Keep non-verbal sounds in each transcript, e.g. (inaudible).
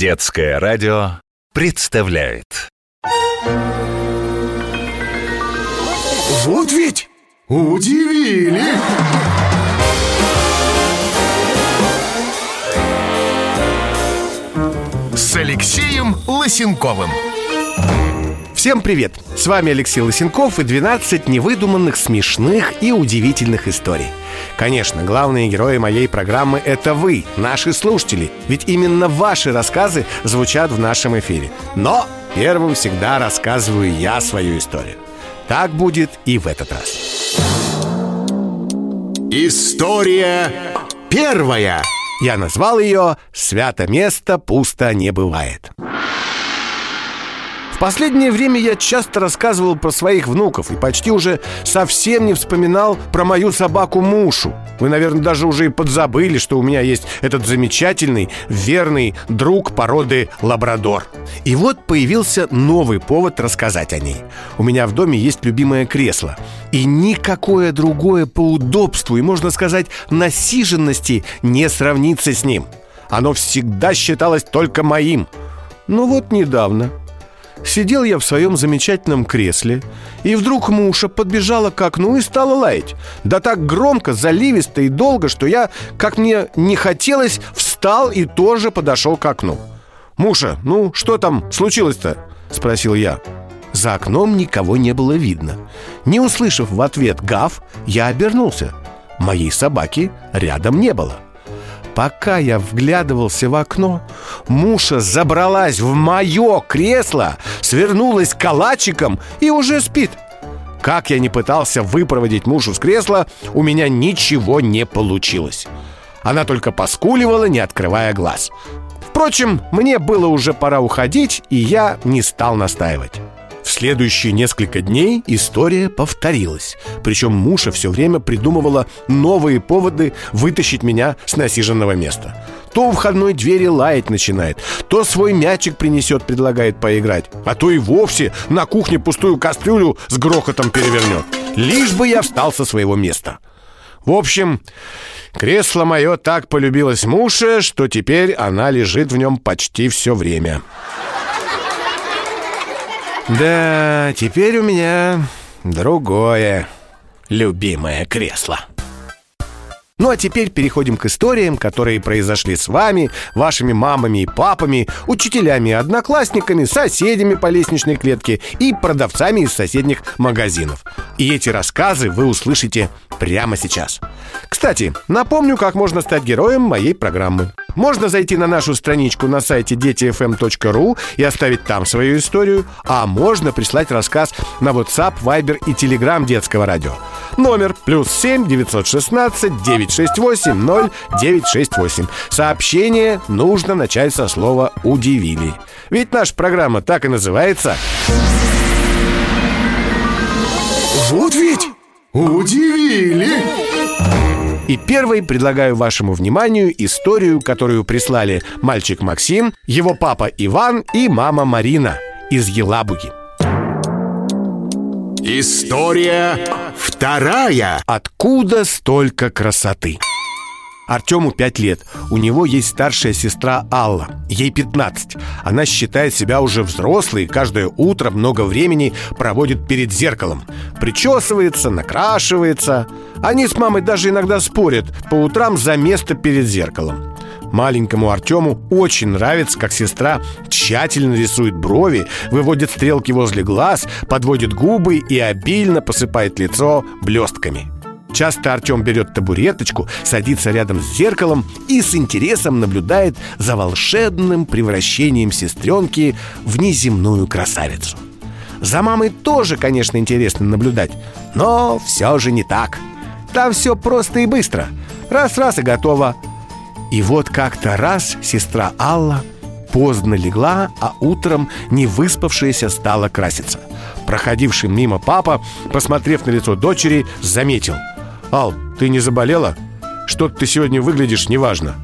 Детское радио представляет Вот ведь удивили! С Алексеем Лосенковым Всем привет! С вами Алексей Лысенков и 12 невыдуманных, смешных и удивительных историй. Конечно, главные герои моей программы – это вы, наши слушатели, ведь именно ваши рассказы звучат в нашем эфире. Но первым всегда рассказываю я свою историю. Так будет и в этот раз. История первая Я назвал ее «Свято место пусто не бывает». Последнее время я часто рассказывал про своих внуков и почти уже совсем не вспоминал про мою собаку Мушу. Вы, наверное, даже уже и подзабыли, что у меня есть этот замечательный, верный друг породы лабрадор. И вот появился новый повод рассказать о ней. У меня в доме есть любимое кресло. И никакое другое по удобству и, можно сказать, насиженности не сравнится с ним. Оно всегда считалось только моим. Ну вот недавно Сидел я в своем замечательном кресле, и вдруг Муша подбежала к окну и стала лаять. Да так громко, заливисто и долго, что я, как мне не хотелось, встал и тоже подошел к окну. «Муша, ну что там случилось-то?» – спросил я. За окном никого не было видно. Не услышав в ответ гав, я обернулся. Моей собаки рядом не было. Пока я вглядывался в окно, Муша забралась в мое кресло, свернулась калачиком и уже спит. Как я не пытался выпроводить Мушу с кресла, у меня ничего не получилось. Она только поскуливала, не открывая глаз. Впрочем, мне было уже пора уходить, и я не стал настаивать. Следующие несколько дней история повторилась. Причем Муша все время придумывала новые поводы вытащить меня с насиженного места. То у входной двери лаять начинает, то свой мячик принесет, предлагает поиграть, а то и вовсе на кухне пустую кастрюлю с грохотом перевернет. Лишь бы я встал со своего места. В общем, кресло мое так полюбилось Муше, что теперь она лежит в нем почти все время. Да, теперь у меня другое любимое кресло. Ну а теперь переходим к историям, которые произошли с вами, вашими мамами и папами, учителями и одноклассниками, соседями по лестничной клетке и продавцами из соседних магазинов. И эти рассказы вы услышите прямо сейчас. Кстати, напомню, как можно стать героем моей программы. Можно зайти на нашу страничку на сайте детифm.ru и оставить там свою историю, а можно прислать рассказ на WhatsApp, Viber и Telegram детского радио. Номер плюс 7 916 968 0968. Сообщение нужно начать со слова «удивили». Ведь наша программа так и называется. Вот ведь удивили! И первой предлагаю вашему вниманию историю, которую прислали мальчик Максим, его папа Иван и мама Марина из Елабуги. История вторая Откуда столько красоты? Артему 5 лет. У него есть старшая сестра Алла. Ей 15. Она считает себя уже взрослой и каждое утро много времени проводит перед зеркалом. Причесывается, накрашивается. Они с мамой даже иногда спорят по утрам за место перед зеркалом. Маленькому Артему очень нравится, как сестра тщательно рисует брови, выводит стрелки возле глаз, подводит губы и обильно посыпает лицо блестками. Часто Артем берет табуреточку, садится рядом с зеркалом и с интересом наблюдает за волшебным превращением сестренки в неземную красавицу. За мамой тоже, конечно, интересно наблюдать, но все же не так. Там все просто и быстро. Раз-раз и готово. И вот как-то раз сестра Алла поздно легла, а утром не выспавшаяся стала краситься. Проходивший мимо папа, посмотрев на лицо дочери, заметил – «Ал, ты не заболела? Что-то ты сегодня выглядишь неважно».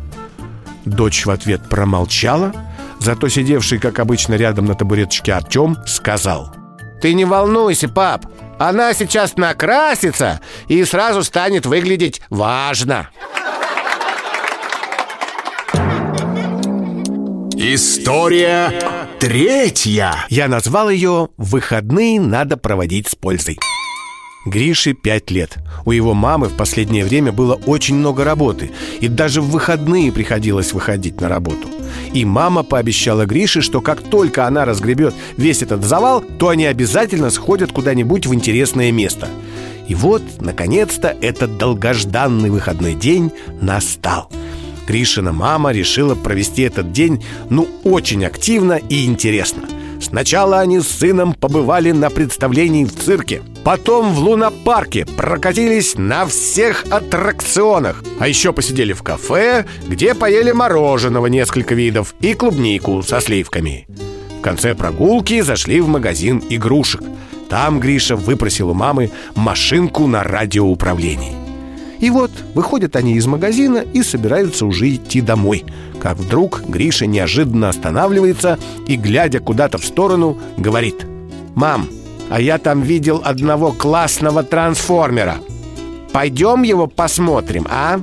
Дочь в ответ промолчала, зато сидевший, как обычно, рядом на табуреточке Артем сказал «Ты не волнуйся, пап, она сейчас накрасится и сразу станет выглядеть важно». История третья. Я назвал ее «Выходные надо проводить с пользой». Грише пять лет. У его мамы в последнее время было очень много работы, и даже в выходные приходилось выходить на работу. И мама пообещала Грише, что как только она разгребет весь этот завал, то они обязательно сходят куда-нибудь в интересное место. И вот, наконец-то, этот долгожданный выходной день настал. Гришина мама решила провести этот день, ну, очень активно и интересно – Сначала они с сыном побывали на представлении в цирке Потом в лунопарке прокатились на всех аттракционах А еще посидели в кафе, где поели мороженого несколько видов И клубнику со сливками. В конце прогулки зашли в магазин игрушек. Там Гриша выпросил у мамы машинку на радиоуправлении и вот выходят они из магазина и собираются уже идти домой. Как вдруг Гриша неожиданно останавливается и, глядя куда-то в сторону, говорит «Мам, а я там видел одного классного трансформера. Пойдем его посмотрим, а?»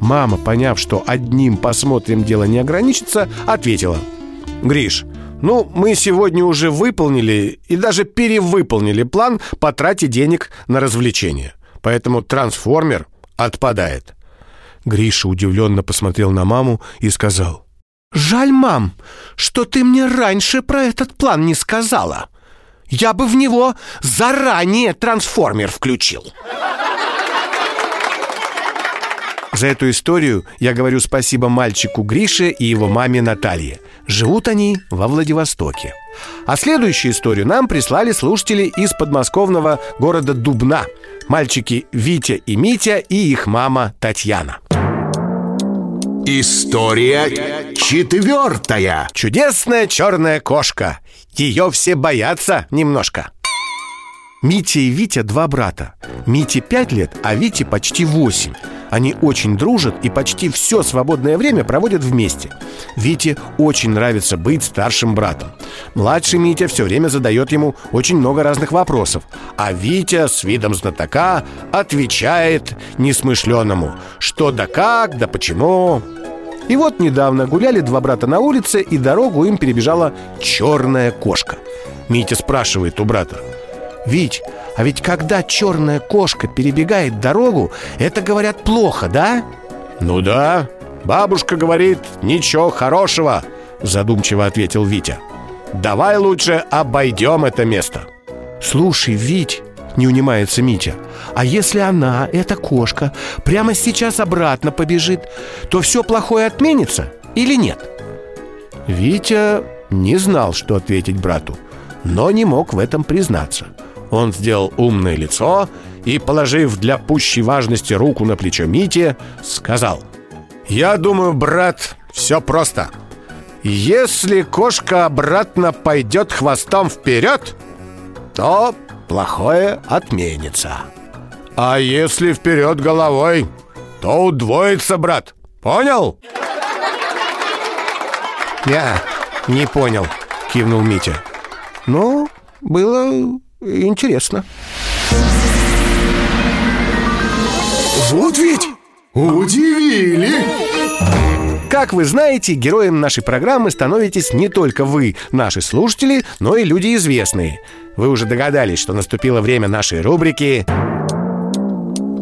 Мама, поняв, что одним посмотрим дело не ограничится, ответила «Гриш, ну, мы сегодня уже выполнили и даже перевыполнили план по трате денег на развлечения. Поэтому трансформер отпадает. Гриша удивленно посмотрел на маму и сказал. «Жаль, мам, что ты мне раньше про этот план не сказала. Я бы в него заранее трансформер включил». За эту историю я говорю спасибо мальчику Грише и его маме Наталье. Живут они во Владивостоке. А следующую историю нам прислали слушатели из подмосковного города Дубна. Мальчики Витя и Митя и их мама Татьяна. История четвертая. Чудесная черная кошка. Ее все боятся немножко. Митя и Витя два брата. Мите пять лет, а Вите почти восемь. Они очень дружат и почти все свободное время проводят вместе. Вите очень нравится быть старшим братом. Младший Митя все время задает ему очень много разных вопросов, а Витя с видом знатока отвечает несмышленному «что да как, да почему». И вот недавно гуляли два брата на улице, и дорогу им перебежала черная кошка. Митя спрашивает у брата «Вить, а ведь когда черная кошка перебегает дорогу, это, говорят, плохо, да? Ну да, бабушка говорит, ничего хорошего, задумчиво ответил Витя. Давай лучше обойдем это место. Слушай, Вить, не унимается Митя, а если она, эта кошка, прямо сейчас обратно побежит, то все плохое отменится или нет? Витя не знал, что ответить брату, но не мог в этом признаться – он сделал умное лицо и, положив для пущей важности руку на плечо Мити, сказал «Я думаю, брат, все просто. Если кошка обратно пойдет хвостом вперед, то плохое отменится. А если вперед головой, то удвоится, брат. Понял?» «Я не понял», — кивнул Митя. «Ну, было Интересно. Вот ведь удивили! Как вы знаете, героем нашей программы становитесь не только вы, наши слушатели, но и люди известные. Вы уже догадались, что наступило время нашей рубрики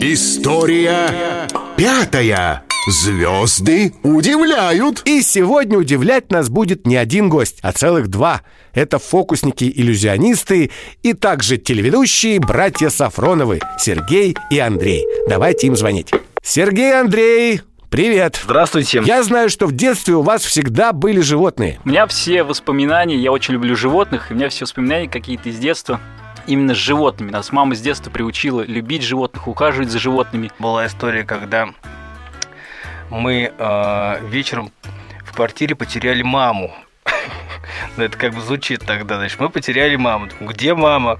История пятая. Звезды удивляют И сегодня удивлять нас будет не один гость, а целых два Это фокусники-иллюзионисты и также телеведущие братья Сафроновы Сергей и Андрей Давайте им звонить Сергей, Андрей, Привет! Здравствуйте! Я знаю, что в детстве у вас всегда были животные У меня все воспоминания, я очень люблю животных, и у меня все воспоминания какие-то из детства именно с животными. Нас мама с детства приучила любить животных, ухаживать за животными. Была история, когда мы э, вечером в квартире потеряли маму. (laughs) Ну, это как бы звучит тогда, значит, мы потеряли маму. Где мама?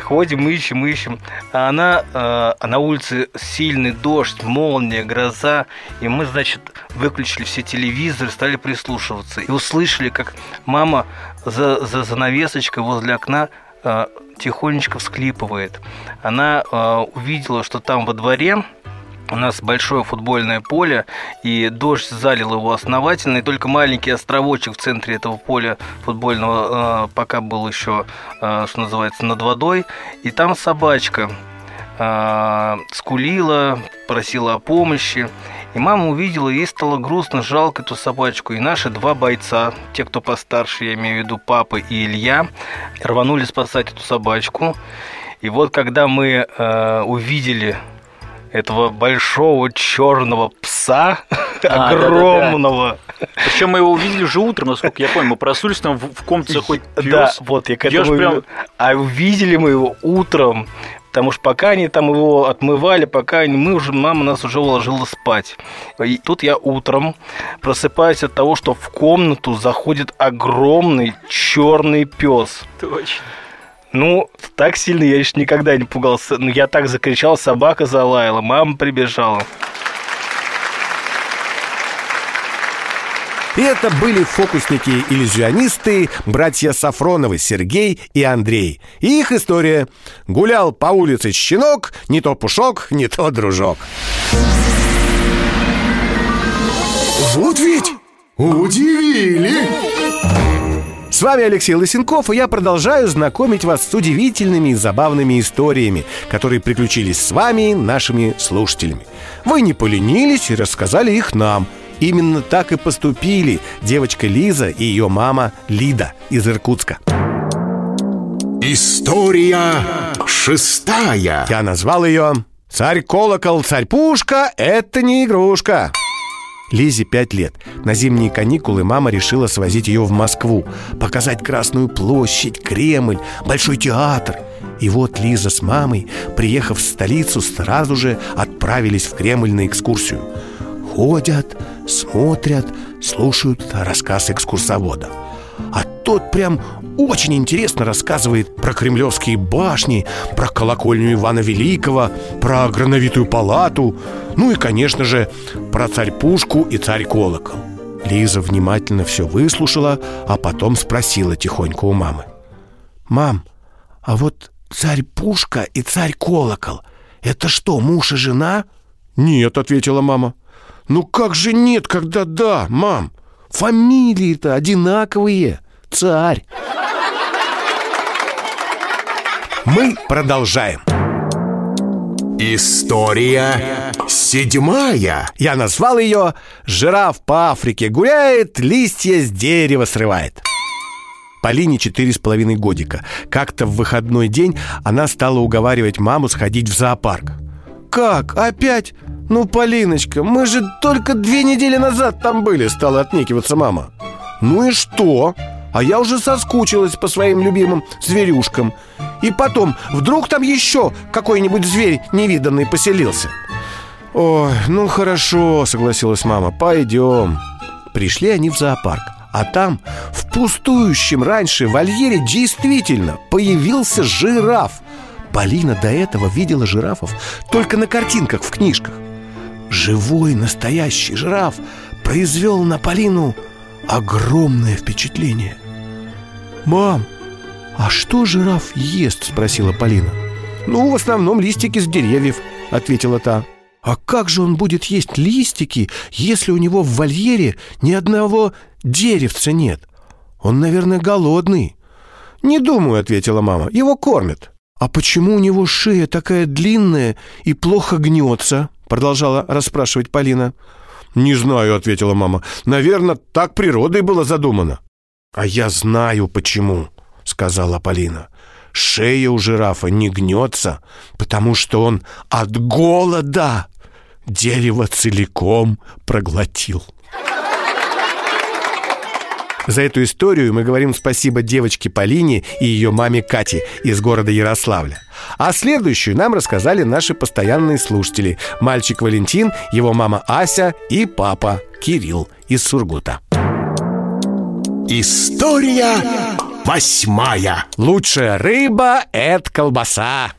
Ходим, ищем, ищем. А она, э, а на улице сильный дождь, молния, гроза. И мы, значит, выключили все телевизоры, стали прислушиваться. И услышали, как мама за, за занавесочкой возле окна э, тихонечко всклипывает. Она э, увидела, что там во дворе у нас большое футбольное поле, и дождь залил его основательно, и только маленький островочек в центре этого поля футбольного э, пока был еще, э, что называется, над водой, и там собачка э, скулила, просила о помощи, и мама увидела, ей стало грустно, жалко эту собачку. И наши два бойца, те, кто постарше, я имею в виду папа и Илья, рванули спасать эту собачку. И вот когда мы э, увидели этого большого черного пса, (laughs) А, огромного. Причем мы его увидели уже утром, насколько я понял. Мы проснулись, там в, в комнате заходит пес. Да, вот я к этому... прям-. А увидели мы его утром, потому что пока они там его отмывали, пока они, мы уже, мама нас уже уложила спать. И тут я утром просыпаюсь от того, что в комнату заходит огромный черный пес. Точно. Ну, так сильно я еще никогда не пугался. Ну, я так закричал, собака залаяла, мама прибежала. И это были фокусники-иллюзионисты, братья Сафроновы, Сергей и Андрей. И их история. Гулял по улице щенок, не то пушок, не то дружок. Вот ведь удивили. С вами Алексей Лысенков, и я продолжаю знакомить вас с удивительными и забавными историями, которые приключились с вами, нашими слушателями. Вы не поленились и рассказали их нам. Именно так и поступили девочка Лиза и ее мама Лида из Иркутска. История шестая. Я назвал ее «Царь-колокол, царь-пушка – это не игрушка». Лизе пять лет. На зимние каникулы мама решила свозить ее в Москву, показать Красную площадь, Кремль, Большой театр. И вот Лиза с мамой, приехав в столицу, сразу же отправились в Кремль на экскурсию. Ходят, смотрят, слушают рассказ экскурсовода. А тот прям очень интересно рассказывает про кремлевские башни, про колокольню Ивана Великого, про грановитую палату, ну и, конечно же, про царь-пушку и царь-колокол. Лиза внимательно все выслушала, а потом спросила тихонько у мамы. «Мам, а вот царь-пушка и царь-колокол — это что, муж и жена?» «Нет», — ответила мама. «Ну как же нет, когда да, мам? Фамилии-то одинаковые. Царь». Мы продолжаем. История седьмая. Я назвал ее «Жираф по Африке гуляет, листья с дерева срывает». Полине четыре с половиной годика. Как-то в выходной день она стала уговаривать маму сходить в зоопарк. «Как? Опять? Ну, Полиночка, мы же только две недели назад там были», стала отнекиваться мама. «Ну и что? А я уже соскучилась по своим любимым зверюшкам. И потом, вдруг там еще какой-нибудь зверь невиданный поселился?» «Ой, ну хорошо», — согласилась мама, — «пойдем». Пришли они в зоопарк, а там, в пустующем раньше вольере, действительно появился жираф. Полина до этого видела жирафов только на картинках в книжках. Живой настоящий жираф произвел на Полину огромное впечатление. «Мам, а что жираф ест?» – спросила Полина. «Ну, в основном листики с деревьев», – ответила та. «А как же он будет есть листики, если у него в вольере ни одного деревца нет? Он, наверное, голодный». «Не думаю», — ответила мама, — «его кормят». «А почему у него шея такая длинная и плохо гнется?» — продолжала расспрашивать Полина. «Не знаю», — ответила мама. «Наверное, так природой было задумано». «А я знаю, почему», — сказала Полина. «Шея у жирафа не гнется, потому что он от голода дерево целиком проглотил». За эту историю мы говорим спасибо девочке Полине и ее маме Кате из города Ярославля. А следующую нам рассказали наши постоянные слушатели. Мальчик Валентин, его мама Ася и папа Кирилл из Сургута. История восьмая. Лучшая рыба – это колбаса.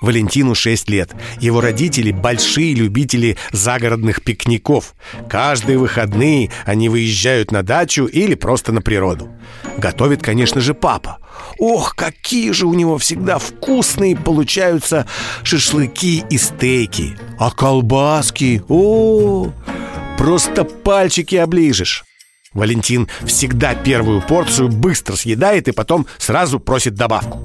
Валентину 6 лет. Его родители – большие любители загородных пикников. Каждые выходные они выезжают на дачу или просто на природу. Готовит, конечно же, папа. Ох, какие же у него всегда вкусные получаются шашлыки и стейки. А колбаски? О, просто пальчики оближешь. Валентин всегда первую порцию быстро съедает и потом сразу просит добавку.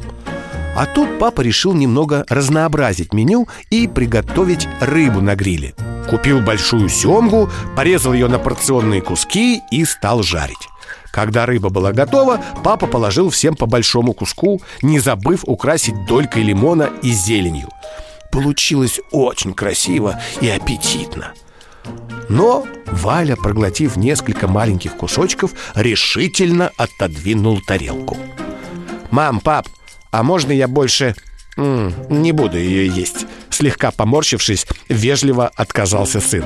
А тут папа решил немного разнообразить меню и приготовить рыбу на гриле. Купил большую семгу, порезал ее на порционные куски и стал жарить. Когда рыба была готова, папа положил всем по большому куску, не забыв украсить долькой лимона и зеленью. Получилось очень красиво и аппетитно. Но Валя, проглотив несколько маленьких кусочков, решительно отодвинул тарелку. «Мам, пап, а можно я больше М -м, не буду ее есть? Слегка поморщившись, вежливо отказался сын.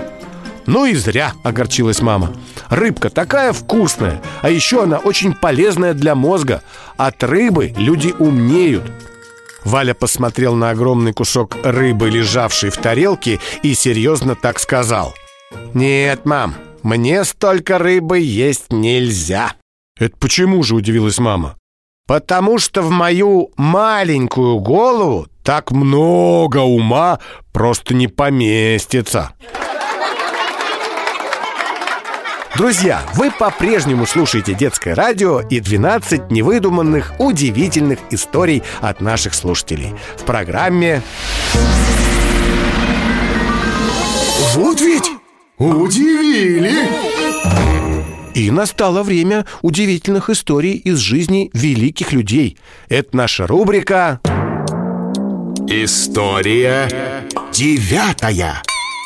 Ну и зря, огорчилась мама. Рыбка такая вкусная А еще она очень полезная для мозга. От рыбы люди умнеют Валя посмотрел на огромный кусок рыбы, лежавший в тарелке И серьезно так сказал «Нет, мам, мне столько рыбы есть нельзя». «Это почему же?» – удивилась мама. Потому что в мою маленькую голову так много ума просто не поместится. Друзья, вы по-прежнему слушаете детское радио и 12 невыдуманных, удивительных историй от наших слушателей в программе Вот ведь удивили! И настало время удивительных историй из жизни великих людей. Это наша рубрика История девятая.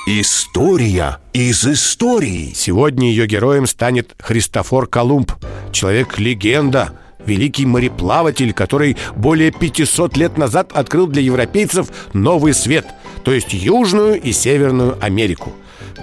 История из истории. Сегодня ее героем станет Христофор Колумб, человек-легенда, великий мореплаватель, который более 500 лет назад открыл для европейцев новый свет, то есть Южную и Северную Америку.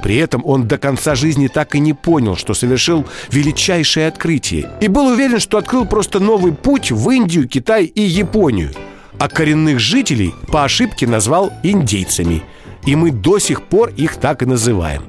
При этом он до конца жизни так и не понял, что совершил величайшее открытие и был уверен, что открыл просто новый путь в Индию, Китай и Японию. А коренных жителей по ошибке назвал индейцами. И мы до сих пор их так и называем.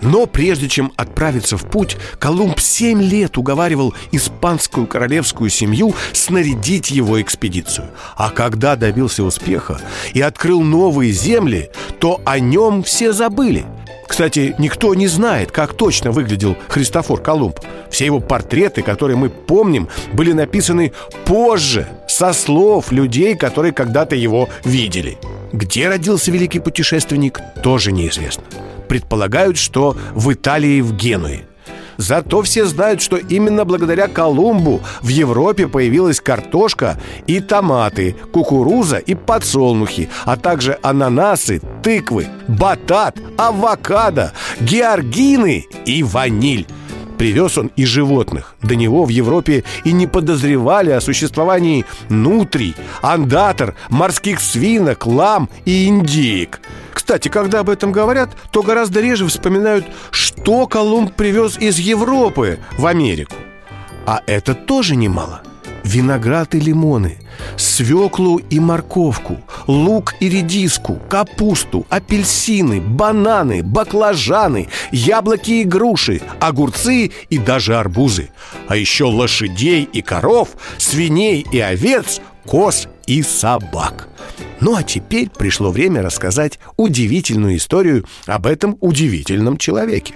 Но прежде чем отправиться в путь, Колумб семь лет уговаривал испанскую королевскую семью снарядить его экспедицию. А когда добился успеха и открыл новые земли, то о нем все забыли – кстати, никто не знает, как точно выглядел Христофор Колумб. Все его портреты, которые мы помним, были написаны позже, со слов людей, которые когда-то его видели. Где родился великий путешественник, тоже неизвестно. Предполагают, что в Италии в Генуе. Зато все знают, что именно благодаря Колумбу в Европе появилась картошка и томаты, кукуруза и подсолнухи, а также ананасы, тыквы, батат, авокадо, георгины и ваниль. Привез он и животных. До него в Европе и не подозревали о существовании нутрий, андатор, морских свинок, лам и индеек. Кстати, когда об этом говорят, то гораздо реже вспоминают, что Колумб привез из Европы в Америку. А это тоже немало. Виноград и лимоны, свеклу и морковку, лук и редиску, капусту, апельсины, бананы, баклажаны, яблоки и груши, огурцы и даже арбузы. А еще лошадей и коров, свиней и овец, коз и собак. Ну а теперь пришло время рассказать удивительную историю об этом удивительном человеке.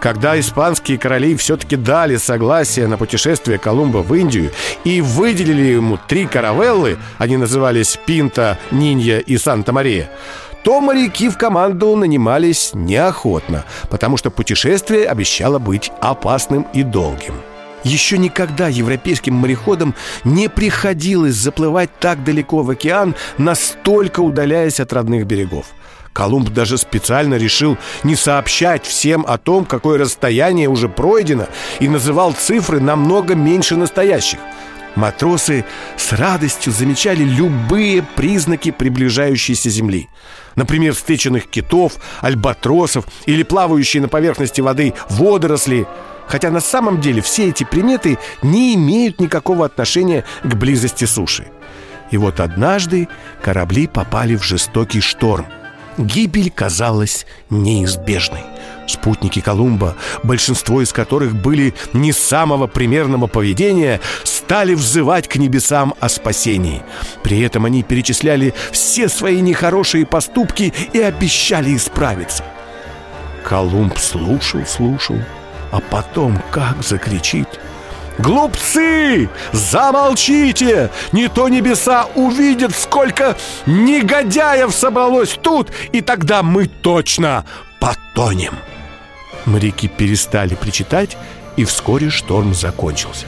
Когда испанские короли все-таки дали согласие на путешествие Колумба в Индию и выделили ему три каравеллы, они назывались Пинта, Нинья и Санта-Мария, то моряки в команду нанимались неохотно, потому что путешествие обещало быть опасным и долгим. Еще никогда европейским мореходам не приходилось заплывать так далеко в океан, настолько удаляясь от родных берегов. Колумб даже специально решил не сообщать всем о том, какое расстояние уже пройдено, и называл цифры намного меньше настоящих. Матросы с радостью замечали любые признаки приближающейся Земли. Например, встреченных китов, альбатросов или плавающие на поверхности воды водоросли – хотя на самом деле все эти приметы не имеют никакого отношения к близости суши. И вот однажды корабли попали в жестокий шторм. Гибель казалась неизбежной. Спутники Колумба, большинство из которых были не самого примерного поведения, стали взывать к небесам о спасении. При этом они перечисляли все свои нехорошие поступки и обещали исправиться. Колумб слушал, слушал, а потом как закричит – Глупцы! Замолчите! Не то небеса увидят, сколько негодяев собралось тут, и тогда мы точно потонем!» Моряки перестали причитать, и вскоре шторм закончился.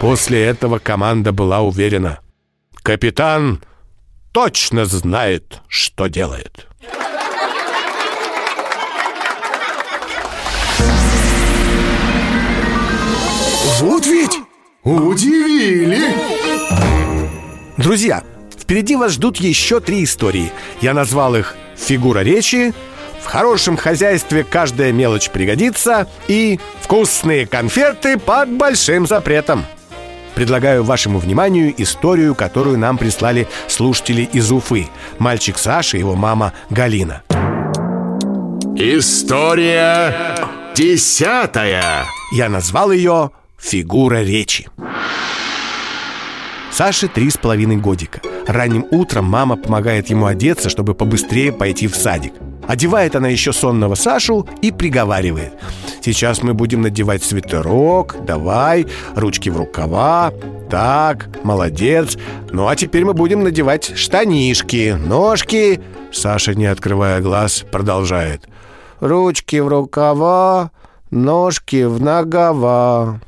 После этого команда была уверена. Капитан точно знает, что делает. Вот ведь удивили! Друзья, впереди вас ждут еще три истории. Я назвал их «Фигура речи», «В хорошем хозяйстве каждая мелочь пригодится» и «Вкусные конфеты под большим запретом». Предлагаю вашему вниманию историю, которую нам прислали слушатели из Уфы. Мальчик Саша и его мама Галина. История десятая. Я назвал ее Фигура речи. Саше три с половиной годика. Ранним утром мама помогает ему одеться, чтобы побыстрее пойти в садик. Одевает она еще сонного Сашу и приговаривает. Сейчас мы будем надевать свитерок, давай, ручки в рукава. Так, молодец. Ну а теперь мы будем надевать штанишки, ножки. Саша, не открывая глаз, продолжает. Ручки в рукава, ножки в ногова.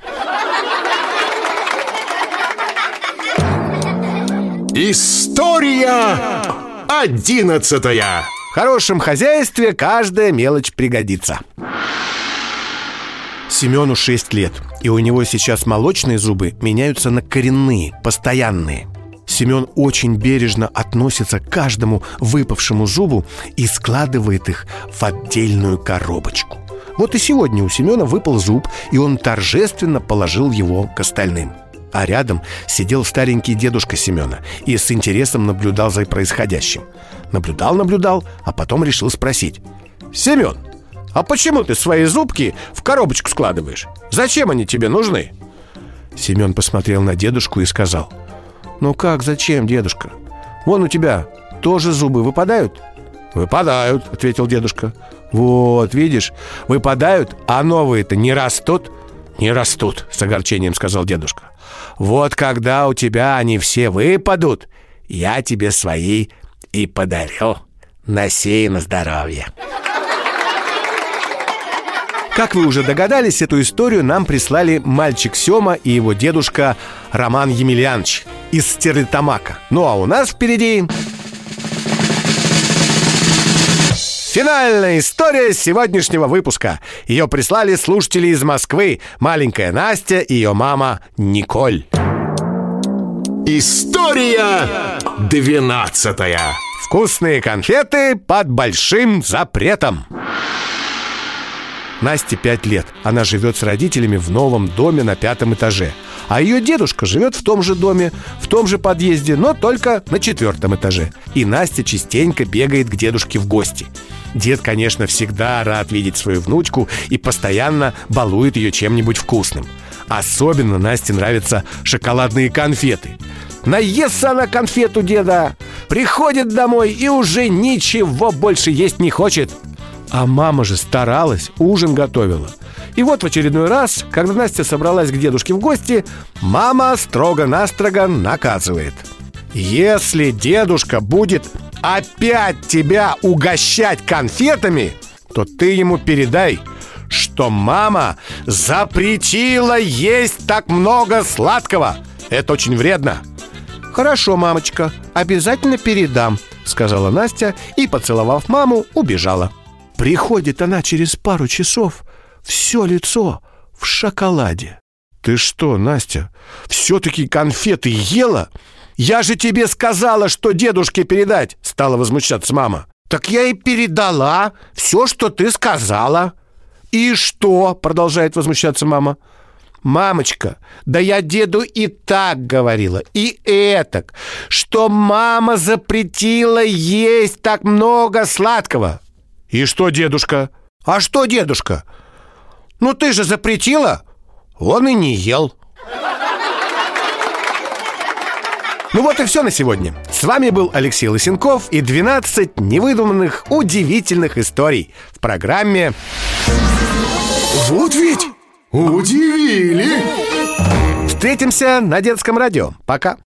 История одиннадцатая. В хорошем хозяйстве каждая мелочь пригодится. Семену 6 лет, и у него сейчас молочные зубы меняются на коренные, постоянные. Семен очень бережно относится к каждому выпавшему зубу и складывает их в отдельную коробочку. Вот и сегодня у Семена выпал зуб, и он торжественно положил его к остальным. А рядом сидел старенький дедушка Семена и с интересом наблюдал за происходящим. Наблюдал-наблюдал, а потом решил спросить. «Семен, а почему ты свои зубки в коробочку складываешь? Зачем они тебе нужны?» Семен посмотрел на дедушку и сказал. «Ну как, зачем, дедушка? Вон у тебя тоже зубы выпадают?» «Выпадают», — ответил дедушка. «Вот, видишь, выпадают, а новые-то не растут?» «Не растут», — с огорчением сказал дедушка. Вот когда у тебя они все выпадут, я тебе свои и подарю. Носи на здоровье. Как вы уже догадались, эту историю нам прислали мальчик Сёма и его дедушка Роман Емельянович из Стерлитамака. Ну а у нас впереди... Финальная история сегодняшнего выпуска. Ее прислали слушатели из Москвы. Маленькая Настя и ее мама Николь. История двенадцатая. Вкусные конфеты под большим запретом. Насте пять лет. Она живет с родителями в новом доме на пятом этаже. А ее дедушка живет в том же доме, в том же подъезде, но только на четвертом этаже. И Настя частенько бегает к дедушке в гости. Дед, конечно, всегда рад видеть свою внучку и постоянно балует ее чем-нибудь вкусным. Особенно Насте нравятся шоколадные конфеты. Наестся она конфету деда, приходит домой и уже ничего больше есть не хочет. А мама же старалась, ужин готовила. И вот в очередной раз, когда Настя собралась к дедушке в гости, мама строго-настрого наказывает. Если дедушка будет опять тебя угощать конфетами, то ты ему передай, что мама запретила есть так много сладкого. Это очень вредно. Хорошо, мамочка, обязательно передам, сказала Настя и, поцеловав маму, убежала. Приходит она через пару часов, все лицо в шоколаде. Ты что, Настя, все-таки конфеты ела? «Я же тебе сказала, что дедушке передать!» Стала возмущаться мама. «Так я и передала все, что ты сказала». «И что?» — продолжает возмущаться мама. Мамочка, да я деду и так говорила, и этак, что мама запретила есть так много сладкого. И что, дедушка? А что, дедушка? Ну ты же запретила, он и не ел. Ну вот и все на сегодня. С вами был Алексей Лысенков и 12 невыдуманных удивительных историй в программе Вот ведь удивили! «Встретимся на детском радио». Пока.